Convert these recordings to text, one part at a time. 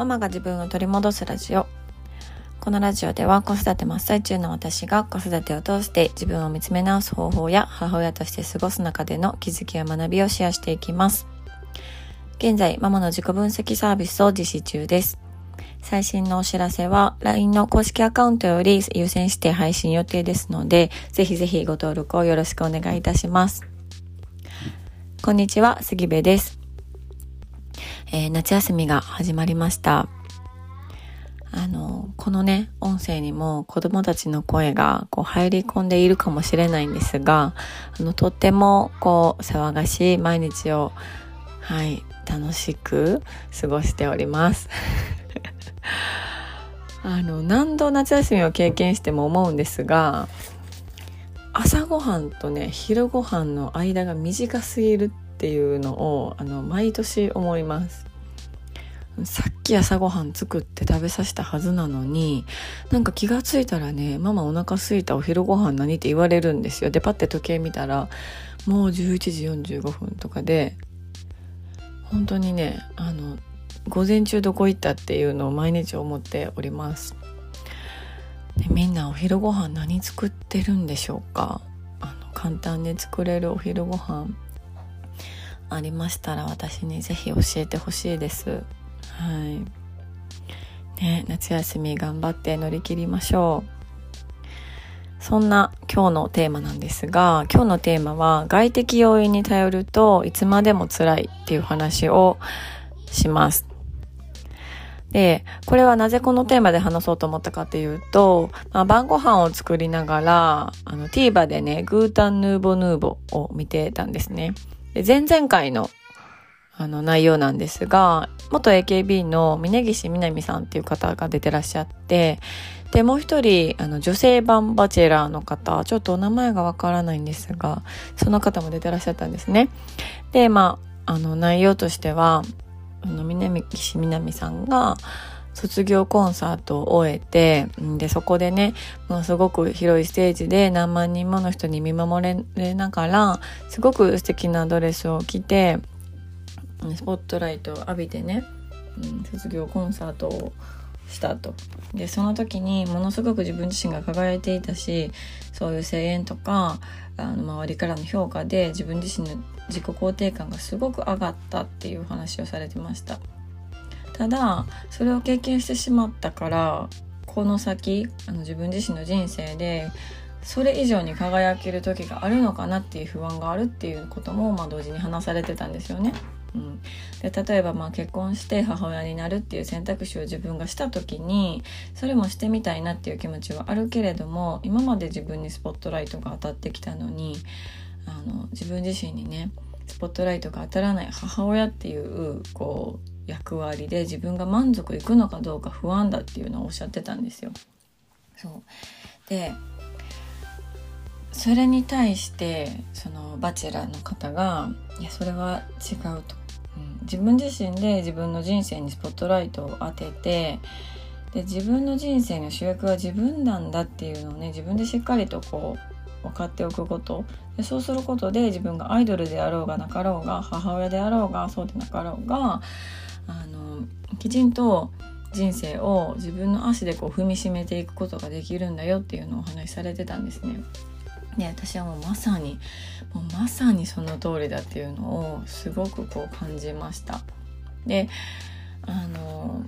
ママが自分を取り戻すラジオ。このラジオでは子育て真っ最中の私が子育てを通して自分を見つめ直す方法や母親として過ごす中での気づきや学びをシェアしていきます。現在ママの自己分析サービスを実施中です。最新のお知らせは LINE の公式アカウントより優先して配信予定ですのでぜひぜひご登録をよろしくお願いいたします。こんにちは杉部です。えー、夏休みが始まりました。あの、このね、音声にも子供たちの声がこう入り込んでいるかもしれないんですが、あの、とってもこう、騒がしい毎日を、はい、楽しく過ごしております。あの、何度夏休みを経験しても思うんですが、朝ごはんとね、昼ごはんの間が短すぎるっていうのをあの毎年思います。さっき朝ごはん作って食べさせたはずなのになんか気がついたらねママお腹すいたお昼ご飯何って言われるんですよ。でパッて時計見たらもう11時45分とかで本当にねあの午前中どこ行ったっていうのを毎日思っております。でみんなお昼ご飯何作ってるんでしょうか？あの簡単に作れるお昼ご飯ありましたら私にぜひ教えてほしいです。はい。ね、夏休み頑張って乗り切りましょう。そんな今日のテーマなんですが、今日のテーマは外的要因に頼るといつまでも辛いっていう話をします。で、これはなぜこのテーマで話そうと思ったかっていうと、まあ、晩ご飯を作りながら、あの、TVer でね、グータンヌーボヌーボを見てたんですね。前々回のあの内容なんですが、元 AKB の峯岸みなみさんっていう方が出てらっしゃって、で、もう一人、あの、女性版バチェラーの方、ちょっとお名前がわからないんですが、その方も出てらっしゃったんですね。で、まあ、あの、内容としては、あの、峯岸みなみさんが、卒業コンサートを終えて、で、そこでね、ものすごく広いステージで何万人もの人に見守れながら、すごく素敵なドレスを着て、スポットライトを浴びてね、卒業コンサートをしたと。で、その時にものすごく自分自身が輝いていたし、そういう声援とか、あの周りからの評価で自分自身の自己肯定感がすごく上がったっていう話をされてました。ただそれを経験してしまったからこの先あの自分自身の人生でそれ以上に輝ける時があるのかなっていう不安があるっていうことも、まあ、同時に話されてたんですよね。うん、で例えばまあ結婚して母親になるっていう選択肢を自分がした時にそれもしてみたいなっていう気持ちはあるけれども今まで自分にスポットライトが当たってきたのにあの自分自身にねスポットライトが当たらない母親っていうこう役割で自分が満足いくのかどうか不安だっていうのをおっしゃってたんですよ。そう。でそれに対してそのバチェラーの方が「いやそれは違う」と、うん、自分自身で自分の人生にスポットライトを当ててで自分の人生の主役は自分なんだっていうのをね自分でしっかりとこう分かっておくこと。でそうすることで自分がアイドルであろうがなかろうが母親であろうがそうでなかろうがきちんと人生を自分の足でこう踏みしめていくことができるんだよっていうのをお話しされてたんですね。で私はもうまさにもうまさにその通りだっていうのをすごくこう感じました。であの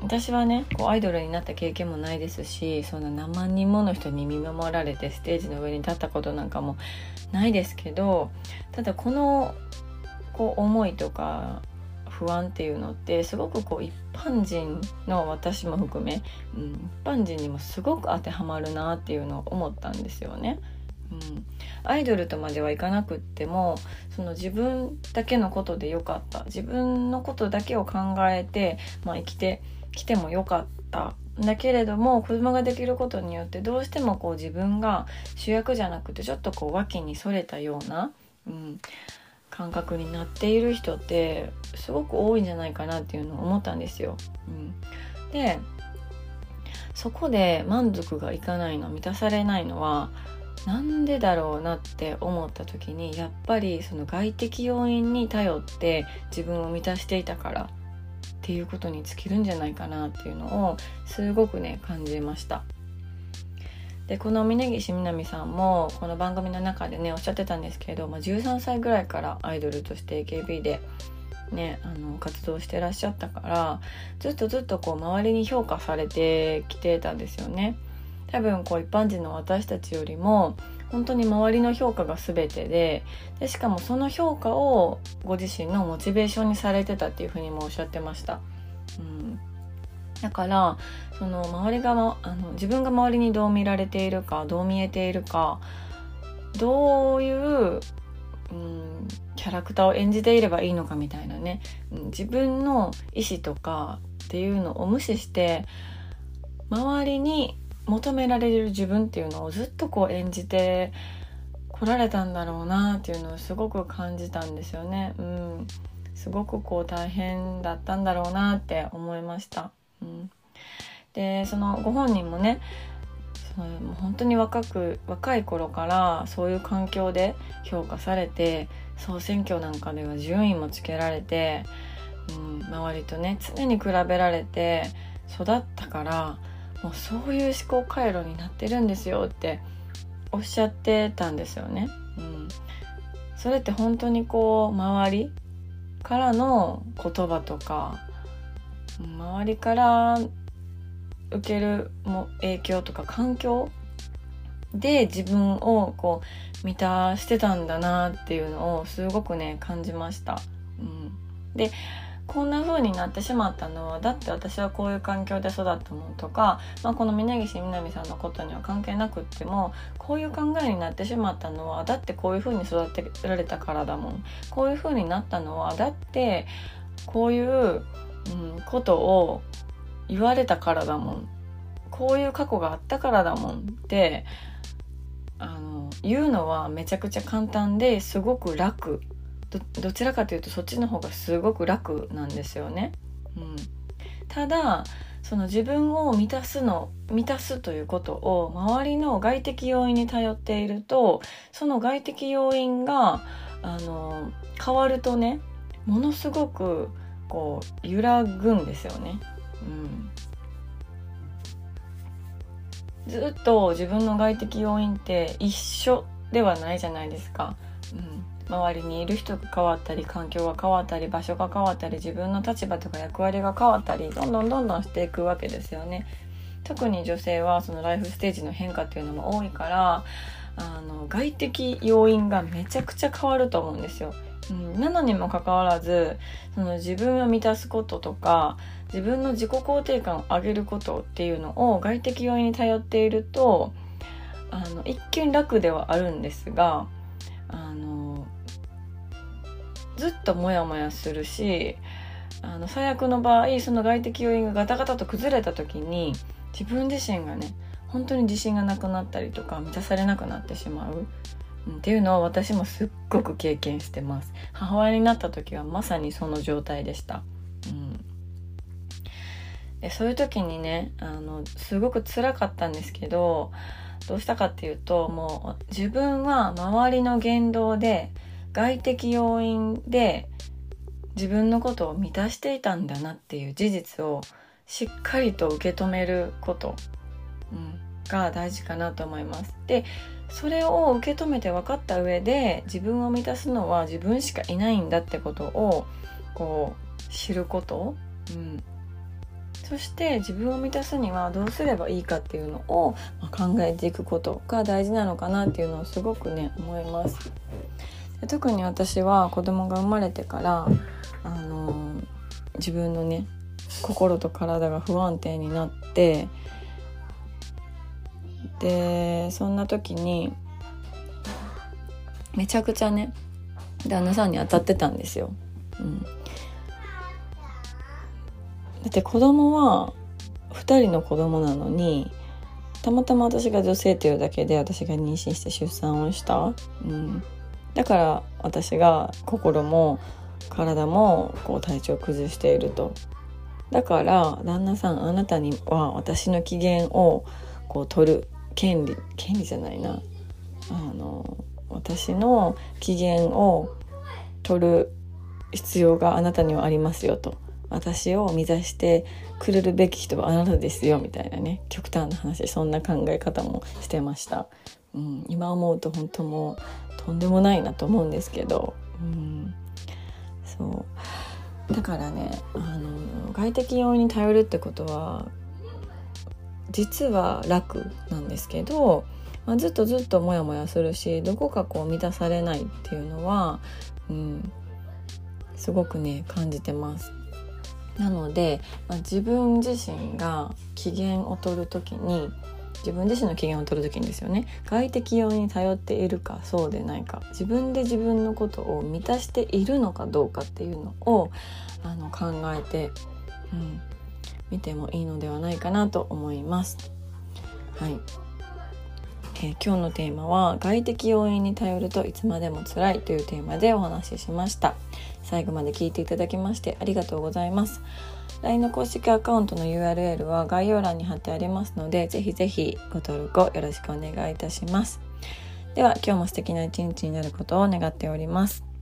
私はねこうアイドルになった経験もないですしそんな何万人もの人に見守られてステージの上に立ったことなんかもないですけどただこのこう思いとか不安っていうのってすごくこう一般人の私も含め、うん、一般人にもすごく当てはまるなっていうのを思ったんですよね。うん、アイドルとまではいかなくってもその自分だけのことでよかった。自分のことだけを考えて、まあ、生きてきてもよかった。だけれども子供ができることによってどうしてもこう自分が主役じゃなくてちょっとこう脇にそれたような、うん、感覚になっている人ってすごく多いんじゃないかなっていうのを思ったんですよ。うん、でそこで満足がいかないの満たされないのはなんでだろうなって思った時にやっぱりその外的要因に頼って自分を満たしていたからっていうことに尽きるんじゃないかなっていうのをすごくね感じました。でこの峯岸みなみさんもこの番組の中でねおっしゃってたんですけど、まあ、13歳ぐらいからアイドルとして AKB で、ね、あの活動してらっしゃったからずっとずっとこう周りに評価されてきてたんですよね。多分こう一般人の私たちよりも本当に周りの評価が全てででしかもその評価をご自身のモチベーションにされてたっていうふうにもおっしゃってました。だからその周りが、あの自分が周りにどう見られているかどう見えているかどういう、うん、キャラクターを演じていればいいのかみたいなね、うん、自分の意思とかっていうのを無視して周りに求められる自分っていうのをずっとこう演じてこられたんだろうなっていうのをすごく感じたんですよね。うん、すごくこう大変だったんだろうなって思いました。でそのご本人もねそのもう本当に若く若い頃からそういう環境で評価されて総選挙なんかでは順位もつけられて、うん、周りとね常に比べられて育ったからもうそういう思考回路になってるんですよっておっしゃってたんですよね。うん、それって本当にこう周りからの言葉とか周りから受けるも影響とか環境で自分をこう満たしてたんだなっていうのをすごくね感じました。うん、でこんな風になってしまったのはだって私はこういう環境で育ったもんとか、まあ、この峯岸みなみさんのことには関係なくってもこういう考えになってしまったのはだってこういう風に育てられたからだもんこういう風になったのはだってこういう、うん、ことを言われたからだもん。こういう過去があったからだもんってあの言うのはめちゃくちゃ簡単ですごく楽。どちらかというとそっちの方がすごく楽なんですよね。うん、ただその自分を満たすの満たすということを周りの外的要因に頼っているとその外的要因があの変わるとねものすごくこう揺らぐんですよね。うん、ずっと自分の外的要因って一緒ではないじゃないですか。うん周りにいる人が変わったり環境が変わったり場所が変わったり自分の立場とか役割が変わったりどんどんどんどんしていくわけですよね。特に女性はそのライフステージの変化っていうのも多いからあの外的要因がめちゃくちゃ変わると思うんですよ。うん、なのにもかかわらずその自分を満たすこととか自分の自己肯定感を上げることっていうのを外的要因に頼っているとあの一見楽ではあるんですがあのずっとモヤモヤするしあの最悪の場合その外的要因がガタガタと崩れた時に自分自身がね本当に自信がなくなったりとか満たされなくなってしまう、っていうのを私もすっごく経験してます。母親になった時はまさにその状態でした、うん、でそういう時にねあのすごく辛かったんですけどどうしたかっていうともう自分は周りの言動で外的要因で自分のことを満たしていたんだなっていう事実をしっかりと受け止めること、うん、が大事かなと思います。でそれを受け止めて分かった上で自分を満たすのは自分しかいないんだってことをこう知ること、うん、そして自分を満たすにはどうすればいいかっていうのを考えていくことが大事なのかなっていうのをすごくね思います。特に私は子供が生まれてからあの自分のね心と体が不安定になってでそんな時にめちゃくちゃね旦那さんに当たってたんですよ。うん、だって子供は2人の子供なのにたまたま私が女性というだけで私が妊娠して出産をした、うん、だから私が心も体もこう体調を崩していると。だから旦那さんあなたには私の機嫌をこう取る。権利権利じゃないな。あの私の機嫌を取る必要があなたにはありますよと。私を満たしてくれるべき人はあなたですよみたいなね。極端な話。そんな考え方もしてました、うん、今思うと本当もうとんでもないなと思うんですけど、うん、そう。だからねあの外的要因に頼るってことは実は楽なんですけど、まあ、ずっとずっとモヤモヤするしどこかこう満たされないっていうのは、うん、すごくね感じてます。なので、まあ、自分自身が機嫌を取る時に自分自身の機嫌を取る時にですよね外的要因に頼っているかそうでないか自分で自分のことを満たしているのかどうかっていうのをあの考えて、うん、見てもいいのではないかなと思います。はい。えー、今日のテーマは外的要因に頼るといつまでも辛いというテーマでお話ししました。最後まで聞いていただきましてありがとうございます。LINE の公式アカウントの URL は概要欄に貼ってありますのでぜひぜひご登録をよろしくお願いいたします。では今日も素敵な一日になることを願っております。